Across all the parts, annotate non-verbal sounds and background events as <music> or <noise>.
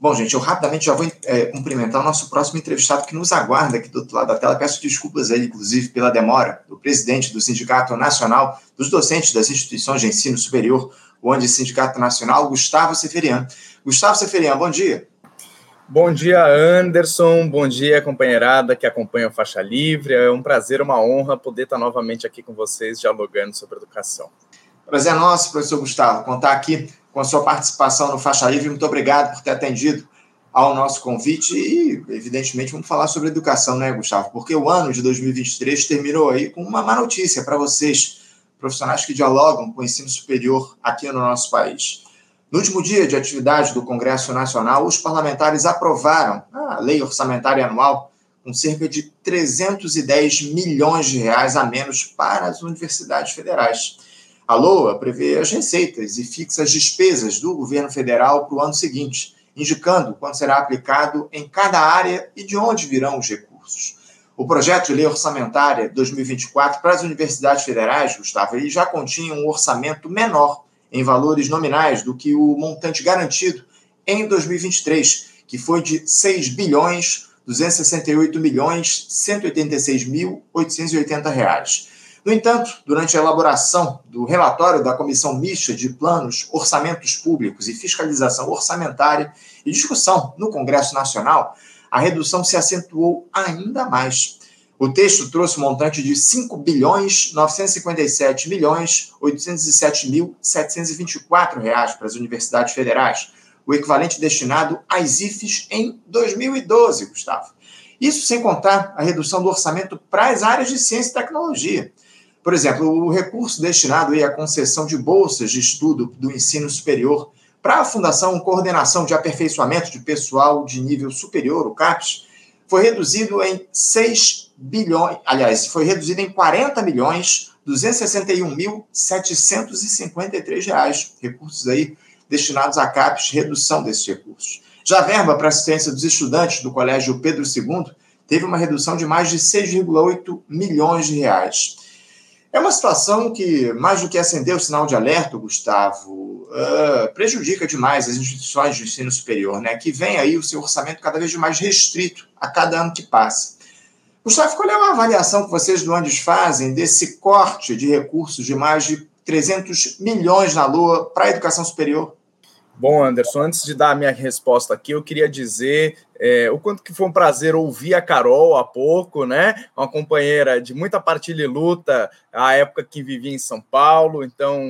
Bom, gente, eu rapidamente já vou é, cumprimentar o nosso próximo entrevistado que nos aguarda aqui do outro lado da tela. Peço desculpas aí, inclusive, pela demora, do presidente do Sindicato Nacional dos Docentes das Instituições de Ensino Superior, o Andi Sindicato Nacional, Gustavo Seferian. Gustavo Seferian, bom dia. Bom dia, Anderson. Bom dia, companheirada que acompanha o Faixa Livre. É um prazer, uma honra poder estar novamente aqui com vocês, dialogando sobre educação. Prazer é nosso, professor Gustavo, contar aqui com a sua participação no Faixa Livre. Muito obrigado por ter atendido ao nosso convite e, evidentemente, vamos falar sobre educação, né, Gustavo? Porque o ano de 2023 terminou aí com uma má notícia para vocês, profissionais que dialogam com o ensino superior aqui no nosso país. No último dia de atividade do Congresso Nacional, os parlamentares aprovaram a lei orçamentária anual com cerca de 310 milhões de reais a menos para as universidades federais. A LOA prevê as receitas e fixa as despesas do governo federal para o ano seguinte, indicando quanto será aplicado em cada área e de onde virão os recursos. O projeto de lei orçamentária 2024 para as universidades federais, Gustavo, ele já continha um orçamento menor em valores nominais do que o montante garantido em 2023, que foi de 6 bilhões 268 milhões 186 mil 880 reais. No entanto, durante a elaboração do relatório da Comissão Mista de Planos, Orçamentos Públicos e Fiscalização Orçamentária e discussão no Congresso Nacional, a redução se acentuou ainda mais. O texto trouxe um montante de 5 bilhões 957 milhões 807 mil 724 reais para as universidades federais, o equivalente destinado às IFES em 2012, Gustavo. Isso sem contar a redução do orçamento para as áreas de ciência e tecnologia. Por exemplo, o recurso destinado à concessão de bolsas de estudo do ensino superior para a Fundação Coordenação de Aperfeiçoamento de Pessoal de Nível Superior, o CAPES, foi reduzido em 6 bilhões, aliás, foi reduzido em 40 milhões 261.753 reais, recursos aí destinados à CAPES, redução desses recursos. Já a verba para assistência dos estudantes do Colégio Pedro II teve uma redução de mais de 6,8 milhões de reais. É uma situação que, mais do que acender o sinal de alerta, Gustavo, uh, prejudica demais as instituições de ensino superior, né? Que vem aí o seu orçamento cada vez mais restrito a cada ano que passa. Gustavo, qual é a avaliação que vocês do Andes fazem desse corte de recursos de mais de 300 milhões na Lua para a educação superior? Bom, Anderson, antes de dar a minha resposta aqui, eu queria dizer é, o quanto que foi um prazer ouvir a Carol há pouco, né? Uma companheira de muita partilha e luta, à época que vivia em São Paulo, então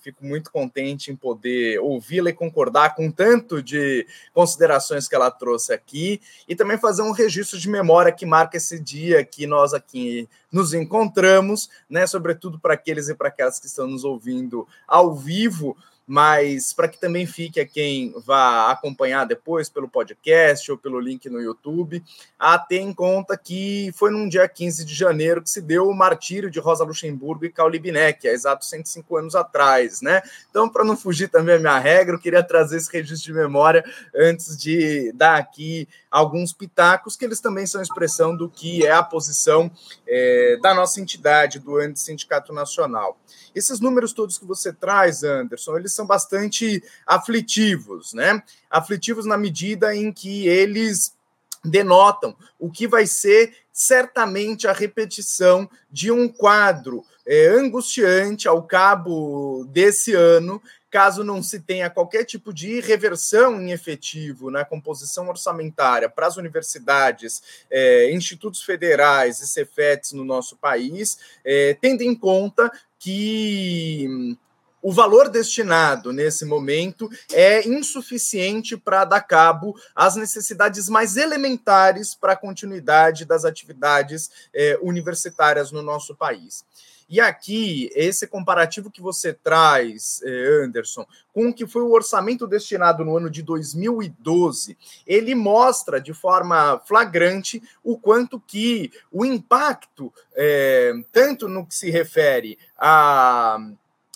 fico muito contente em poder ouvi-la e concordar com tanto de considerações que ela trouxe aqui, e também fazer um registro de memória que marca esse dia que nós aqui nos encontramos, né? Sobretudo para aqueles e para aquelas que estão nos ouvindo ao vivo mas para que também fique a quem vá acompanhar depois pelo podcast ou pelo link no YouTube, a ter em conta que foi num dia 15 de janeiro que se deu o martírio de Rosa Luxemburgo e Cauli Bineck, há exatos 105 anos atrás, né? Então, para não fugir também a minha regra, eu queria trazer esse registro de memória antes de dar aqui alguns pitacos, que eles também são expressão do que é a posição é, da nossa entidade, do Sindicato Nacional. Esses números todos que você traz, Anderson, eles são bastante aflitivos, né? Aflitivos na medida em que eles denotam o que vai ser certamente a repetição de um quadro é, angustiante ao cabo desse ano, caso não se tenha qualquer tipo de reversão em efetivo na composição orçamentária para as universidades, é, institutos federais e cefetes no nosso país, é, tendo em conta que o valor destinado nesse momento é insuficiente para dar cabo às necessidades mais elementares para a continuidade das atividades eh, universitárias no nosso país. E aqui, esse comparativo que você traz, eh, Anderson, com o que foi o orçamento destinado no ano de 2012, ele mostra de forma flagrante o quanto que o impacto, é, tanto no que se refere a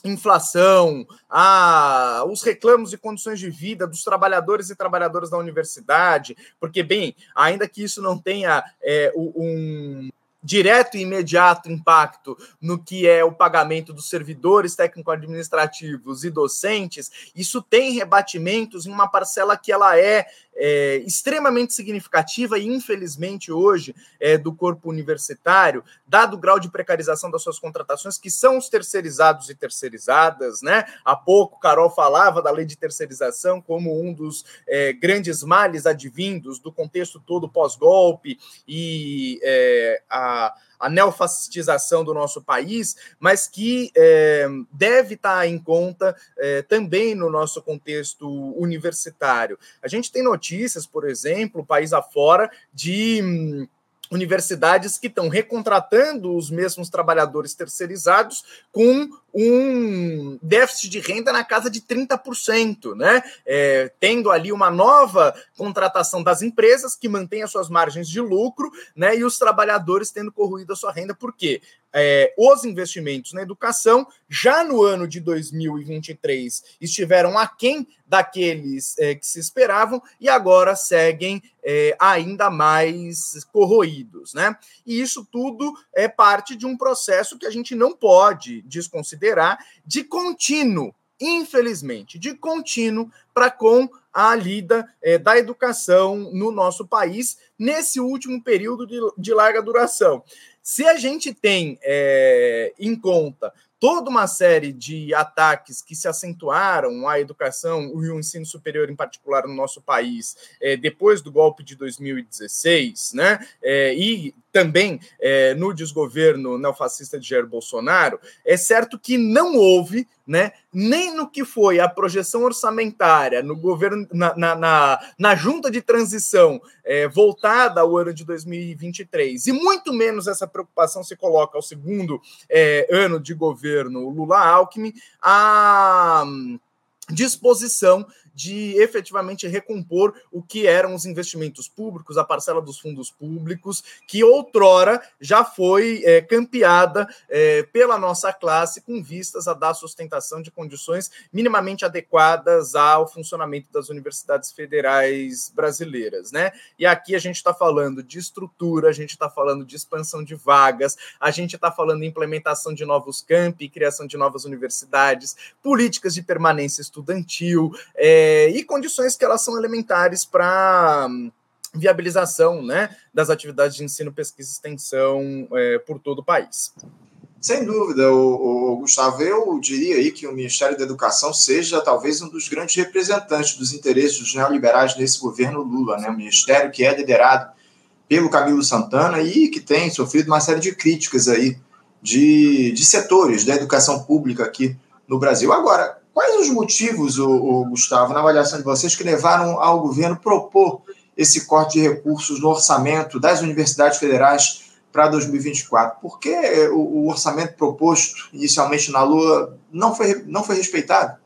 inflação, a, os reclamos de condições de vida dos trabalhadores e trabalhadoras da universidade, porque, bem, ainda que isso não tenha é, um direto e imediato impacto no que é o pagamento dos servidores técnico-administrativos e docentes, isso tem rebatimentos em uma parcela que ela é, é, extremamente significativa e, infelizmente, hoje, é, do corpo universitário, dado o grau de precarização das suas contratações, que são os terceirizados e terceirizadas, né? Há pouco, Carol falava da lei de terceirização como um dos é, grandes males advindos do contexto todo pós-golpe e é, a a neofascistização do nosso país, mas que é, deve estar em conta é, também no nosso contexto universitário. A gente tem notícias, por exemplo, país afora, de. Universidades que estão recontratando os mesmos trabalhadores terceirizados com um déficit de renda na casa de 30%, né? É, tendo ali uma nova contratação das empresas que mantém as suas margens de lucro, né? E os trabalhadores tendo corroído a sua renda, por quê? É, os investimentos na educação já no ano de 2023 estiveram aquém daqueles é, que se esperavam e agora seguem é, ainda mais corroídos, né? E isso tudo é parte de um processo que a gente não pode desconsiderar de contínuo, infelizmente, de contínuo para com a lida é, da educação no nosso país nesse último período de, de larga duração. Se a gente tem é, em conta toda uma série de ataques que se acentuaram à educação e o ensino superior, em particular, no nosso país, é, depois do golpe de 2016, né? É, e também é, no desgoverno neofascista de Jair Bolsonaro, é certo que não houve, né, nem no que foi a projeção orçamentária no governo, na, na, na, na junta de transição é, voltada ao ano de 2023, e muito menos essa preocupação se coloca ao segundo é, ano de governo Lula-Alckmin, a disposição de efetivamente recompor o que eram os investimentos públicos, a parcela dos fundos públicos, que outrora já foi é, campeada é, pela nossa classe com vistas a dar sustentação de condições minimamente adequadas ao funcionamento das universidades federais brasileiras, né? E aqui a gente está falando de estrutura, a gente está falando de expansão de vagas, a gente está falando de implementação de novos campi, criação de novas universidades, políticas de permanência estudantil, é, é, e condições que elas são elementares para hum, viabilização né, das atividades de ensino, pesquisa e extensão é, por todo o país. Sem dúvida, o, o, Gustavo, eu diria aí que o Ministério da Educação seja talvez um dos grandes representantes dos interesses dos neoliberais nesse governo Lula, né? Um ministério que é liderado pelo Camilo Santana e que tem sofrido uma série de críticas aí de, de setores da educação pública aqui no Brasil. Agora, Quais os motivos, o, o, Gustavo, na avaliação de vocês, que levaram ao governo propor esse corte de recursos no orçamento das universidades federais para 2024? Por que o, o orçamento proposto inicialmente na Lua não foi, não foi respeitado?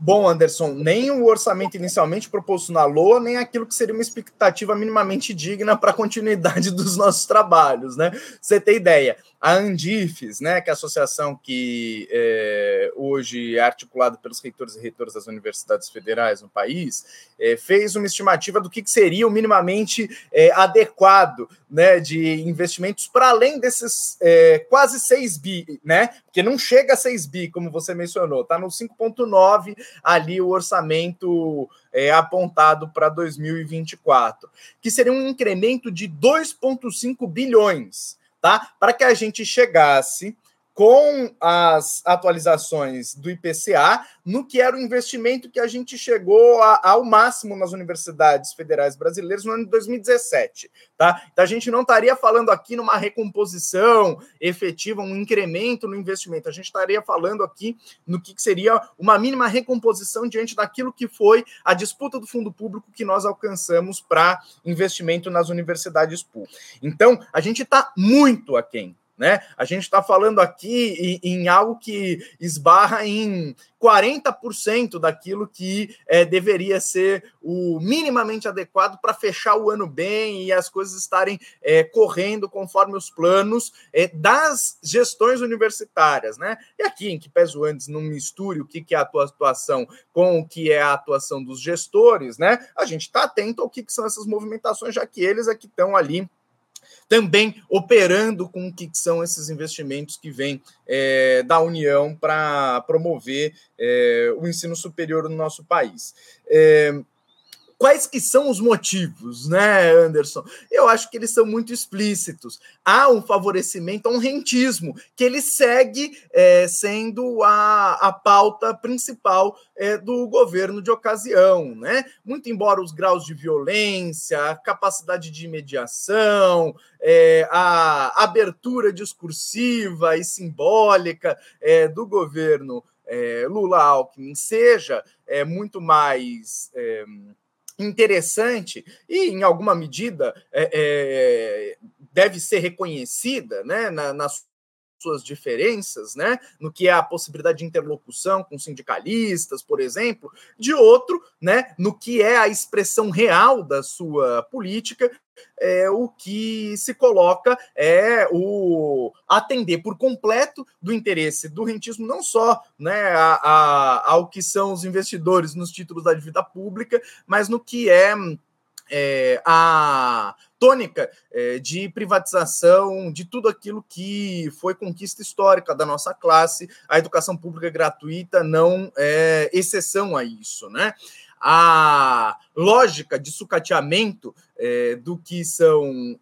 Bom, Anderson, nem o orçamento inicialmente proposto na LOA, nem aquilo que seria uma expectativa minimamente digna para a continuidade <laughs> dos nossos trabalhos, né? Você tem ideia, a Andifes, né, que é a associação que é, hoje é articulada pelos reitores e reitoras das universidades federais no país, é, fez uma estimativa do que, que seria o minimamente é, adequado né, de investimentos para além desses é, quase 6 bi, né? Porque não chega a 6 bi, como você mencionou, está no 5,9 ali o orçamento é, apontado para 2024, que seria um incremento de 2,5 bilhões tá? Para que a gente chegasse com as atualizações do IPCA, no que era o investimento que a gente chegou a, ao máximo nas universidades federais brasileiras no ano de 2017. Tá? Então a gente não estaria falando aqui numa recomposição efetiva, um incremento no investimento, a gente estaria falando aqui no que seria uma mínima recomposição diante daquilo que foi a disputa do fundo público que nós alcançamos para investimento nas universidades públicas. Então, a gente está muito aquém né? A gente está falando aqui em, em, algo que esbarra em 40% daquilo que é, deveria ser o minimamente adequado para fechar o ano bem e as coisas estarem é, correndo conforme os planos é, das gestões universitárias, né? E aqui, em que peso antes não misture o que, que é a tua atuação com o que é a atuação dos gestores, né? A gente está atento ao que, que são essas movimentações, já que eles é que estão ali também operando com o que são esses investimentos que vêm é, da União para promover é, o ensino superior no nosso país. É, quais que são os motivos, né, Anderson? Eu acho que eles são muito explícitos. Há um favorecimento, há um rentismo, que ele segue é, sendo a, a pauta principal é, do governo de ocasião, né? Muito embora os graus de violência, a capacidade de mediação, é, a abertura discursiva e simbólica é, do governo é, Lula Alckmin seja é, muito mais é, interessante e, em alguma medida, é, é, deve ser reconhecida né, na, nas suas diferenças, né, no que é a possibilidade de interlocução com sindicalistas, por exemplo, de outro, né, no que é a expressão real da sua política, é, o que se coloca é o atender por completo do interesse do rentismo, não só né, a, a, ao que são os investidores nos títulos da dívida pública, mas no que é é, a tônica é, de privatização de tudo aquilo que foi conquista histórica da nossa classe, a educação pública gratuita não é exceção a isso, né? A lógica de sucateamento é, do que são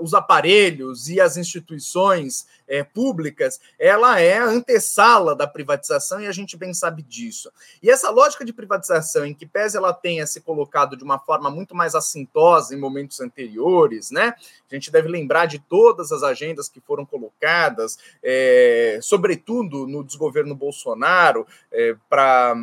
os aparelhos e as instituições é, públicas, ela é a antessala da privatização e a gente bem sabe disso. E essa lógica de privatização, em que pese ela tenha se colocado de uma forma muito mais assintosa em momentos anteriores, né? A gente deve lembrar de todas as agendas que foram colocadas, é, sobretudo no desgoverno Bolsonaro, é, para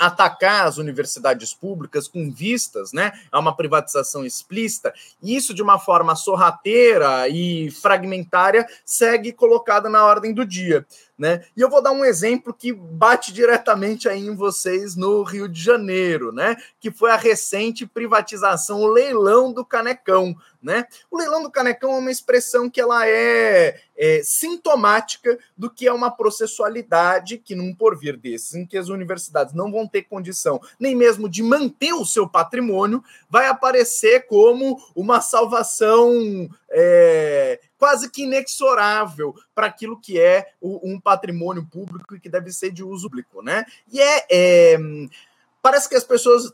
atacar as universidades públicas com vistas né, a uma privatização explícita, e isso de uma forma sorrateira e fragmentária segue colocada na ordem do dia. Né? E eu vou dar um exemplo que bate diretamente aí em vocês no Rio de Janeiro, né? Que foi a recente privatização, o leilão do Canecão, né? O leilão do Canecão é uma expressão que ela é, é sintomática do que é uma processualidade que, num porvir desses, em que as universidades não vão ter condição nem mesmo de manter o seu patrimônio, vai aparecer como uma salvação é, quase que inexorável para aquilo que é o, um patrimônio público e que deve ser de uso público, né? E é, é parece que as pessoas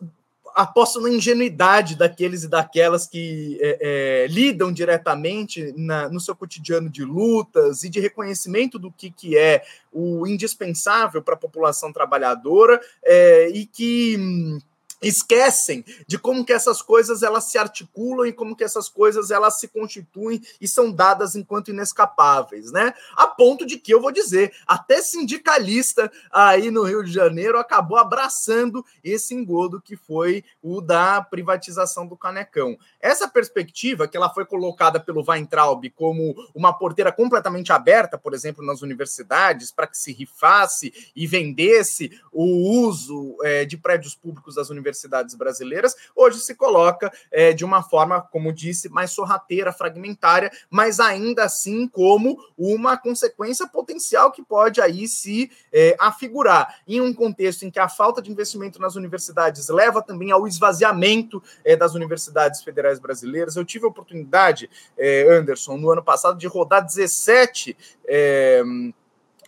apostam na ingenuidade daqueles e daquelas que é, é, lidam diretamente na, no seu cotidiano de lutas e de reconhecimento do que, que é o indispensável para a população trabalhadora é, e que hum, esquecem de como que essas coisas elas se articulam e como que essas coisas elas se constituem e são dadas enquanto inescapáveis, né? A ponto de que eu vou dizer, até sindicalista aí no Rio de Janeiro acabou abraçando esse engodo que foi o da privatização do Canecão. Essa perspectiva que ela foi colocada pelo Weintraub como uma porteira completamente aberta, por exemplo, nas universidades, para que se rifasse e vendesse o uso é, de prédios públicos das universidades universidades brasileiras, hoje se coloca é, de uma forma, como disse, mais sorrateira, fragmentária, mas ainda assim como uma consequência potencial que pode aí se é, afigurar em um contexto em que a falta de investimento nas universidades leva também ao esvaziamento é, das universidades federais brasileiras. Eu tive a oportunidade, é, Anderson, no ano passado, de rodar 17 é,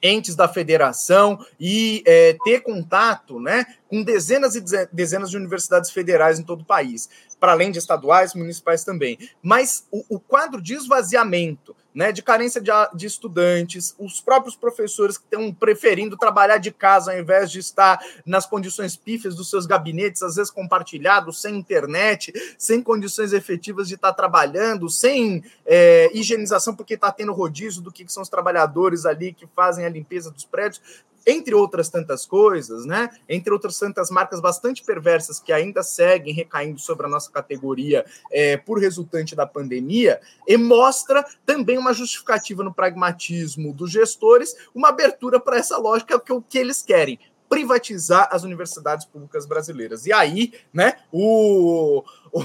entes da federação e é, ter contato né, com dezenas e dezenas de universidades federais em todo o país, para além de estaduais, municipais também. Mas o, o quadro de esvaziamento, né, de carência de, de, estudantes, os próprios professores que estão preferindo trabalhar de casa ao invés de estar nas condições pífias dos seus gabinetes, às vezes compartilhados, sem internet, sem condições efetivas de estar trabalhando, sem é, higienização, porque está tendo rodízio do que, que são os trabalhadores ali que fazem a limpeza dos prédios entre outras tantas coisas, né? Entre outras tantas marcas bastante perversas que ainda seguem recaindo sobre a nossa categoria é, por resultante da pandemia, e mostra também uma justificativa no pragmatismo dos gestores, uma abertura para essa lógica que é o que eles querem privatizar as universidades públicas brasileiras. E aí, né, o, o,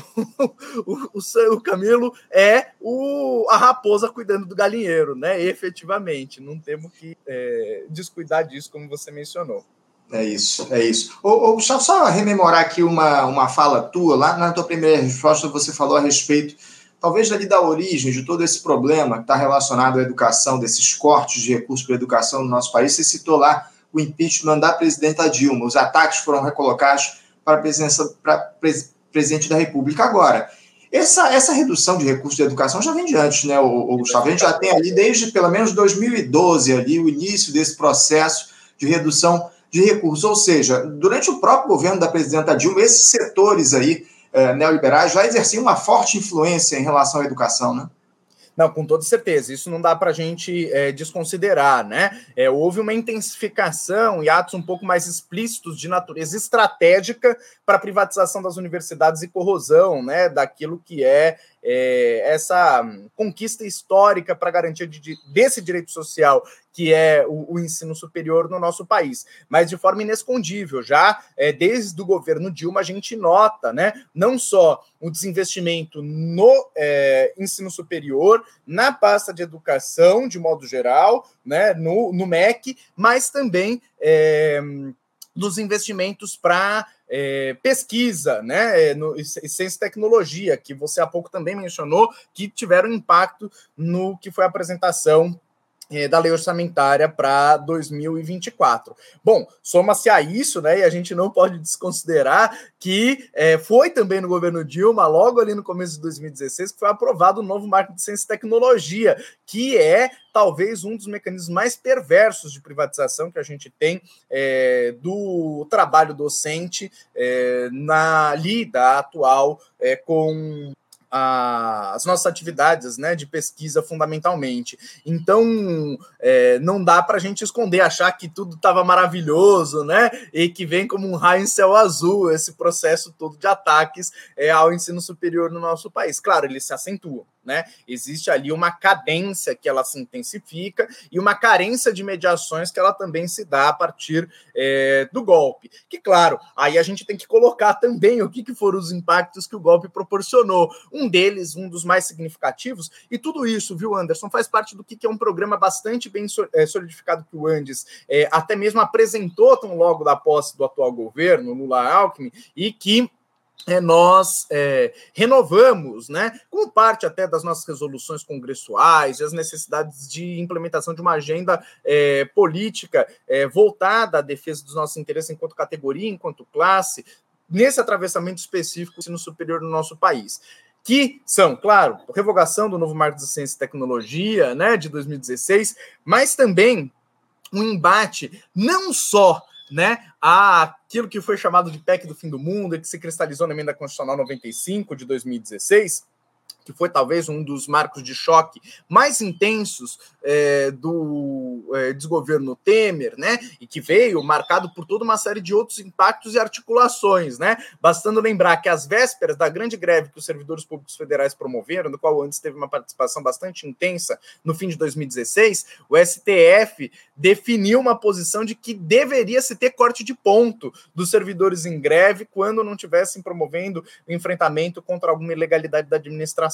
<laughs> o, o Camilo é o, a raposa cuidando do galinheiro, né? Efetivamente, não temos que é, descuidar disso, como você mencionou. É isso, é isso. Ô, Gustavo, só rememorar aqui uma, uma fala tua, lá na tua primeira resposta você falou a respeito, talvez ali da origem de todo esse problema que está relacionado à educação, desses cortes de recursos para a educação no nosso país, você citou lá o impeachment da presidenta Dilma. Os ataques foram recolocados para a presidência, para presidente da República agora. Essa, essa redução de recursos de educação já vem de antes, né, o, o Gustavo? A gente já tem ali desde pelo menos 2012 ali o início desse processo de redução de recursos. Ou seja, durante o próprio governo da presidenta Dilma, esses setores aí eh, neoliberais já exerciam uma forte influência em relação à educação, né? Não, com toda certeza, isso não dá para a gente é, desconsiderar, né? É, houve uma intensificação e atos um pouco mais explícitos de natureza estratégica para a privatização das universidades e corrosão, né? Daquilo que é é, essa conquista histórica para garantia de, desse direito social, que é o, o, ensino superior no nosso país, mas de forma inescondível. Já é, desde o governo Dilma, a gente nota né, não só o desinvestimento no é, ensino superior, na pasta de educação, de modo geral, né, no, no MEC, mas também é, dos investimentos para é, pesquisa, né, é, no, ciência e tecnologia, que você há pouco também mencionou, que tiveram impacto no que foi a apresentação da lei orçamentária para 2024. Bom, soma-se a isso, né? E a gente não pode desconsiderar que é, foi também no governo Dilma, logo ali no começo de 2016, que foi aprovado o novo marco de ciência e tecnologia, que é talvez um dos mecanismos mais perversos de privatização que a gente tem é, do trabalho docente é, na lida atual é, com a, as nossas atividades né, de pesquisa fundamentalmente. Então, é, não dá para a gente esconder, achar que tudo estava maravilhoso, né? E que vem como um raio em céu azul esse processo todo de ataques é, ao ensino superior no nosso país. Claro, ele se acentua né? Existe ali uma cadência que ela se intensifica e uma carência de mediações que ela também se dá a partir é, do golpe. Que, claro, aí a gente tem que colocar também o que, que foram os impactos que o golpe proporcionou. Um deles, um dos mais significativos, e tudo isso, viu, Anderson, faz parte do que, que é um programa bastante bem é, solidificado que o Andes é, até mesmo apresentou tão logo da posse do atual governo, Lula Alckmin, e que é, nós é, renovamos, né, como parte até das nossas resoluções congressuais e as necessidades de implementação de uma agenda é, política é, voltada à defesa dos nossos interesses enquanto categoria, enquanto classe, nesse atravessamento específico no superior no nosso país que são, claro, revogação do novo marco de ciência e tecnologia, né, de 2016, mas também um embate não só né, aquilo que foi chamado de PEC do fim do mundo, e que se cristalizou na emenda constitucional 95 de 2016, que foi talvez um dos marcos de choque mais intensos é, do é, desgoverno Temer, né? E que veio marcado por toda uma série de outros impactos e articulações, né? Bastando lembrar que às vésperas da grande greve que os servidores públicos federais promoveram, no qual antes teve uma participação bastante intensa no fim de 2016, o STF definiu uma posição de que deveria se ter corte de ponto dos servidores em greve quando não tivessem promovendo enfrentamento contra alguma ilegalidade da administração.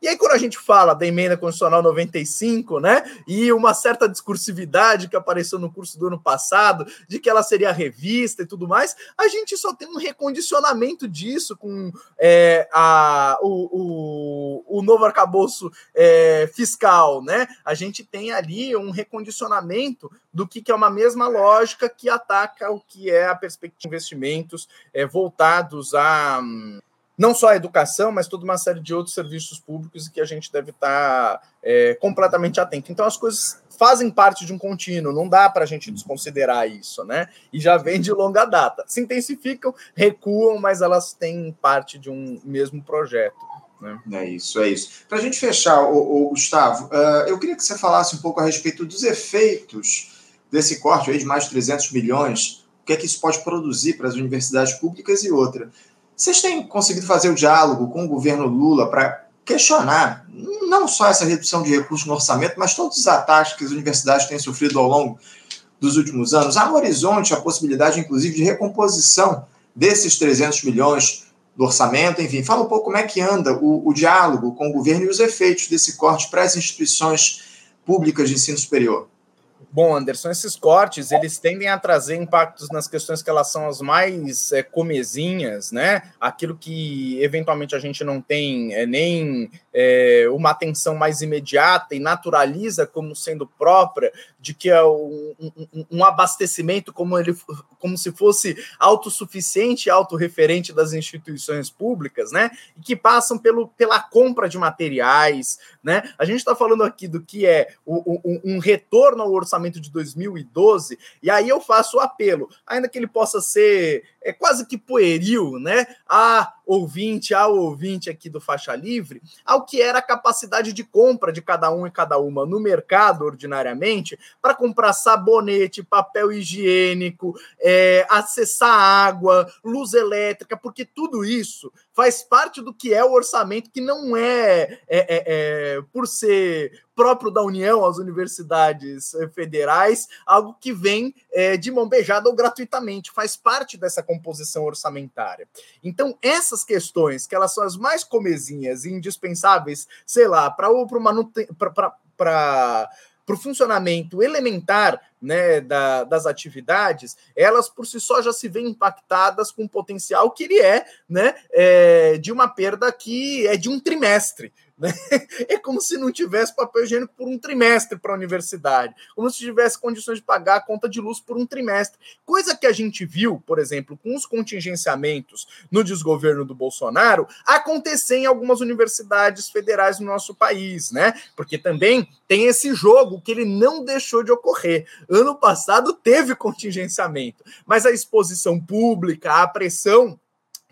E aí, quando a gente fala da emenda constitucional 95, né, e uma certa discursividade que apareceu no curso do ano passado, de que ela seria revista e tudo mais, a gente só tem um recondicionamento disso com é, a, o, o, o novo arcabouço é, fiscal, né? A gente tem ali um recondicionamento do que, que é uma mesma lógica que ataca o que é a perspectiva de investimentos é, voltados a. Hum, não só a educação, mas toda uma série de outros serviços públicos que a gente deve estar é, completamente atento. Então, as coisas fazem parte de um contínuo, não dá para a gente desconsiderar isso, né? E já vem de longa data. Se intensificam, recuam, mas elas têm parte de um mesmo projeto. Né? É isso, é isso. Para a gente fechar, o, Gustavo, uh, eu queria que você falasse um pouco a respeito dos efeitos desse corte aí de mais de 300 milhões, o que é que isso pode produzir para as universidades públicas e outra. Vocês têm conseguido fazer o diálogo com o governo Lula para questionar não só essa redução de recursos no orçamento, mas todos os ataques que as universidades têm sofrido ao longo dos últimos anos? Há no horizonte a possibilidade, inclusive, de recomposição desses 300 milhões do orçamento? Enfim, fala um pouco como é que anda o, o diálogo com o governo e os efeitos desse corte para as instituições públicas de ensino superior. Bom, Anderson, esses cortes eles tendem a trazer impactos nas questões que elas são as mais é, comezinhas, né? Aquilo que eventualmente a gente não tem é, nem é, uma atenção mais imediata e naturaliza como sendo própria de que é um, um, um abastecimento como ele como se fosse autossuficiente, autorreferente das instituições públicas, né? E que passam pelo, pela compra de materiais, né? A gente está falando aqui do que é o, o, um retorno ao orçamento de 2012, e aí eu faço o apelo, ainda que ele possa ser é quase que pueril, né? A ouvinte, ao ouvinte aqui do Faixa Livre, ao que era a capacidade de compra de cada um e cada uma no mercado, ordinariamente, para comprar sabonete, papel higiênico, é, acessar água, luz elétrica, porque tudo isso faz parte do que é o orçamento, que não é, é, é, é por ser próprio da União, as universidades eh, federais, algo que vem é, de mão beijada ou gratuitamente, faz parte dessa composição orçamentária. Então, essas questões, que elas são as mais comezinhas e indispensáveis, sei lá, para para para o funcionamento elementar né, da, das atividades, elas por si só já se veem impactadas com o potencial que ele é, né, é, de uma perda que é de um trimestre. Né? <laughs> É como se não tivesse papel higiênico por um trimestre para a universidade, como se tivesse condições de pagar a conta de luz por um trimestre. Coisa que a gente viu, por exemplo, com os contingenciamentos no desgoverno do Bolsonaro, acontecer em algumas universidades federais no nosso país, né? Porque também tem esse jogo que ele não deixou de ocorrer. Ano passado teve contingenciamento, mas a exposição pública, a pressão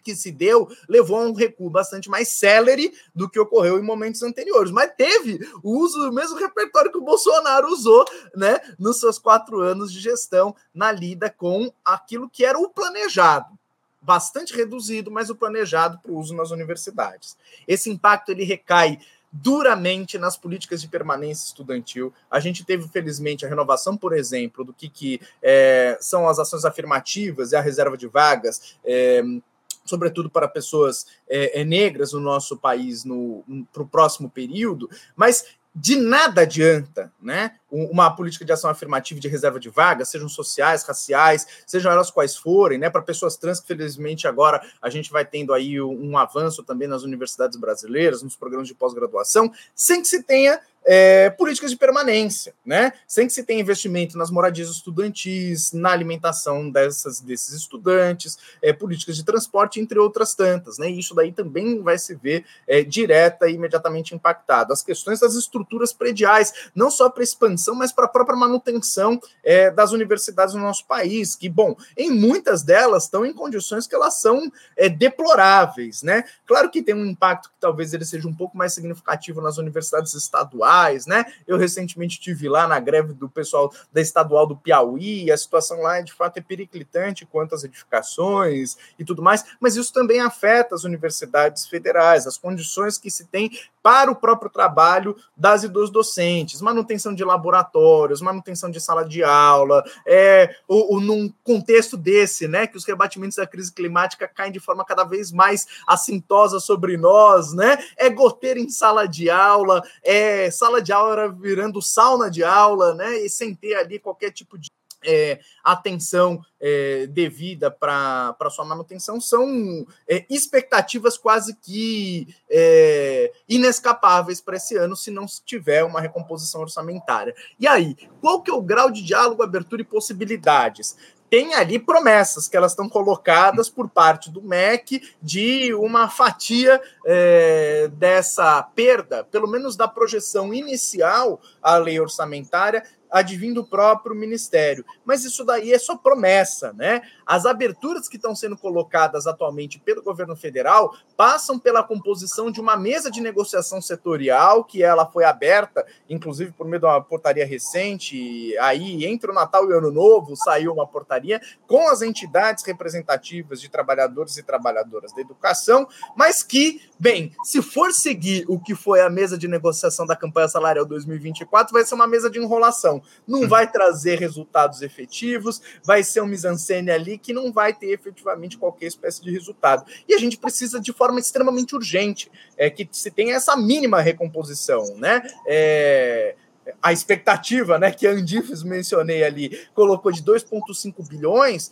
que se deu levou a um recuo bastante mais célere do que ocorreu em momentos anteriores. Mas teve o uso do mesmo repertório que o Bolsonaro usou né, nos seus quatro anos de gestão na lida com aquilo que era o planejado. Bastante reduzido, mas o planejado para o uso nas universidades. Esse impacto ele recai duramente nas políticas de permanência estudantil. A gente teve, felizmente, a renovação, por exemplo, do que, que é, são as ações afirmativas e a reserva de vagas. É, sobretudo para pessoas é, é, negras no nosso país no, para o próximo período, mas de nada adianta né, uma política de ação afirmativa de reserva de vagas, sejam sociais, raciais, sejam elas quais forem, né, para pessoas trans, que felizmente agora a gente vai tendo aí um avanço também nas universidades brasileiras, nos programas de pós-graduação, sem que se tenha é, políticas de permanência, né? Sem que se tenha investimento nas moradias estudantis, na alimentação dessas, desses estudantes, é, políticas de transporte, entre outras tantas, né? E isso daí também vai se ver é, direta e imediatamente impactado. As questões das estruturas prediais, não só para expansão, mas para a própria manutenção é, das universidades no nosso país, que, bom, em muitas delas estão em condições que elas são é, deploráveis, né? Claro que tem um impacto que talvez ele seja um pouco mais significativo nas universidades estaduais né? Eu recentemente tive lá na greve do pessoal da estadual do Piauí, a situação lá de fato é periclitante quanto às edificações e tudo mais, mas isso também afeta as universidades federais, as condições que se tem para o próprio trabalho das e dos docentes, manutenção de laboratórios, manutenção de sala de aula, é, o, o, num contexto desse, né, que os rebatimentos da crise climática caem de forma cada vez mais assintosa sobre nós, né, é goteira em sala de aula, é sala de aula virando sauna de aula, né, e sem ter ali qualquer tipo de é, atenção é, devida para sua manutenção são é, expectativas quase que é, inescapáveis para esse ano se não tiver uma recomposição orçamentária. E aí, qual que é o grau de diálogo, abertura e possibilidades? Tem ali promessas que elas estão colocadas por parte do MEC de uma fatia é, dessa perda, pelo menos da projeção inicial à lei orçamentária, advindo do próprio ministério. Mas isso daí é só promessa, né? As aberturas que estão sendo colocadas atualmente pelo governo federal passam pela composição de uma mesa de negociação setorial, que ela foi aberta, inclusive por meio de uma portaria recente, aí entre o Natal e o Ano Novo saiu uma portaria com as entidades representativas de trabalhadores e trabalhadoras da educação, mas que, bem, se for seguir o que foi a mesa de negociação da campanha salarial 2024, vai ser uma mesa de enrolação não vai trazer resultados efetivos, vai ser um mise-en-scène ali que não vai ter efetivamente qualquer espécie de resultado. E a gente precisa, de forma extremamente urgente, é, que se tenha essa mínima recomposição, né? É, a expectativa, né, que a Andifes mencionei ali, colocou de 2,5 bilhões,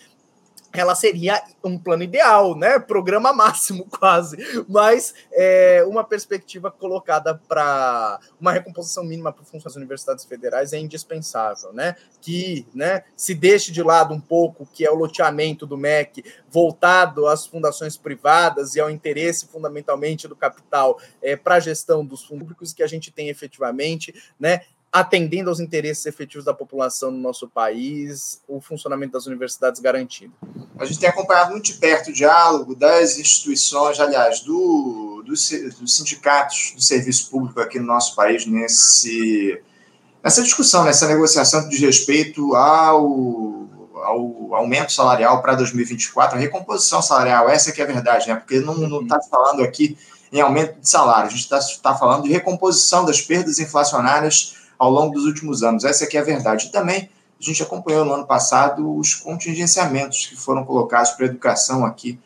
ela seria um plano ideal, né? Programa máximo, <laughs> quase. Mas é, uma perspectiva colocada para uma recomposição mínima para funções das universidades federais é indispensável, né? Que né, se deixe de lado um pouco que é o loteamento do MEC voltado às fundações privadas e ao interesse fundamentalmente do capital é, para a gestão dos fundos públicos que a gente tem efetivamente, né? Atendendo aos interesses efetivos da população no nosso país, o funcionamento das universidades garantido. A gente tem acompanhado muito de perto o diálogo das instituições, aliás, do, do, dos sindicatos do serviço público aqui no nosso país nesse, nessa discussão, nessa negociação de respeito ao, ao aumento salarial para 2024, a recomposição salarial, essa é que é a verdade, né? porque não está falando aqui em aumento de salário, a gente está tá falando de recomposição das perdas inflacionárias ao longo dos últimos anos. Essa aqui é a verdade. E também a gente acompanhou no ano passado os contingenciamentos que foram colocados para a educação aqui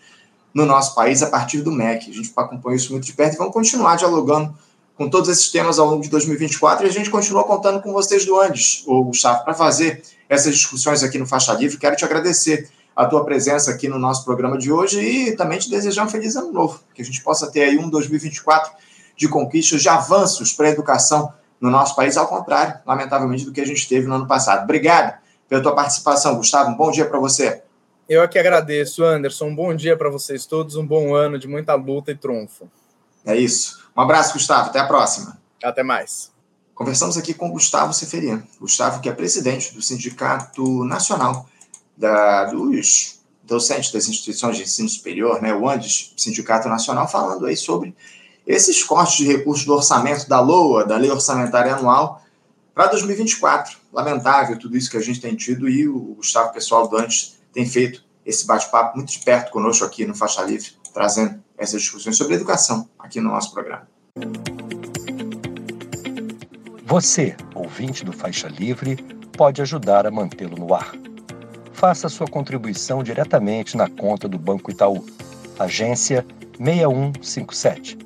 no nosso país a partir do MEC. A gente acompanhou isso muito de perto e vamos continuar dialogando com todos esses temas ao longo de 2024 e a gente continua contando com vocês do Andes, o Gustavo, para fazer essas discussões aqui no Faixa Livre. Quero te agradecer a tua presença aqui no nosso programa de hoje e também te desejar um feliz ano novo, que a gente possa ter aí um 2024 de conquistas, de avanços para a educação no nosso país, ao contrário, lamentavelmente, do que a gente teve no ano passado. Obrigado pela tua participação, Gustavo. Um bom dia para você. Eu é que agradeço, Anderson. Um bom dia para vocês todos, um bom ano de muita luta e trunfo. É isso. Um abraço, Gustavo. Até a próxima. Até mais. Conversamos aqui com Gustavo Seferino. Gustavo, que é presidente do Sindicato Nacional da, dos docentes das instituições de ensino superior, né, o ANDES, Sindicato Nacional, falando aí sobre esses cortes de recursos do orçamento da LOA, da Lei Orçamentária Anual, para 2024. Lamentável tudo isso que a gente tem tido e o Gustavo Pessoal Dantes tem feito esse bate-papo muito de perto conosco aqui no Faixa Livre, trazendo essas discussões sobre educação aqui no nosso programa. Você, ouvinte do Faixa Livre, pode ajudar a mantê-lo no ar. Faça sua contribuição diretamente na conta do Banco Itaú, agência 6157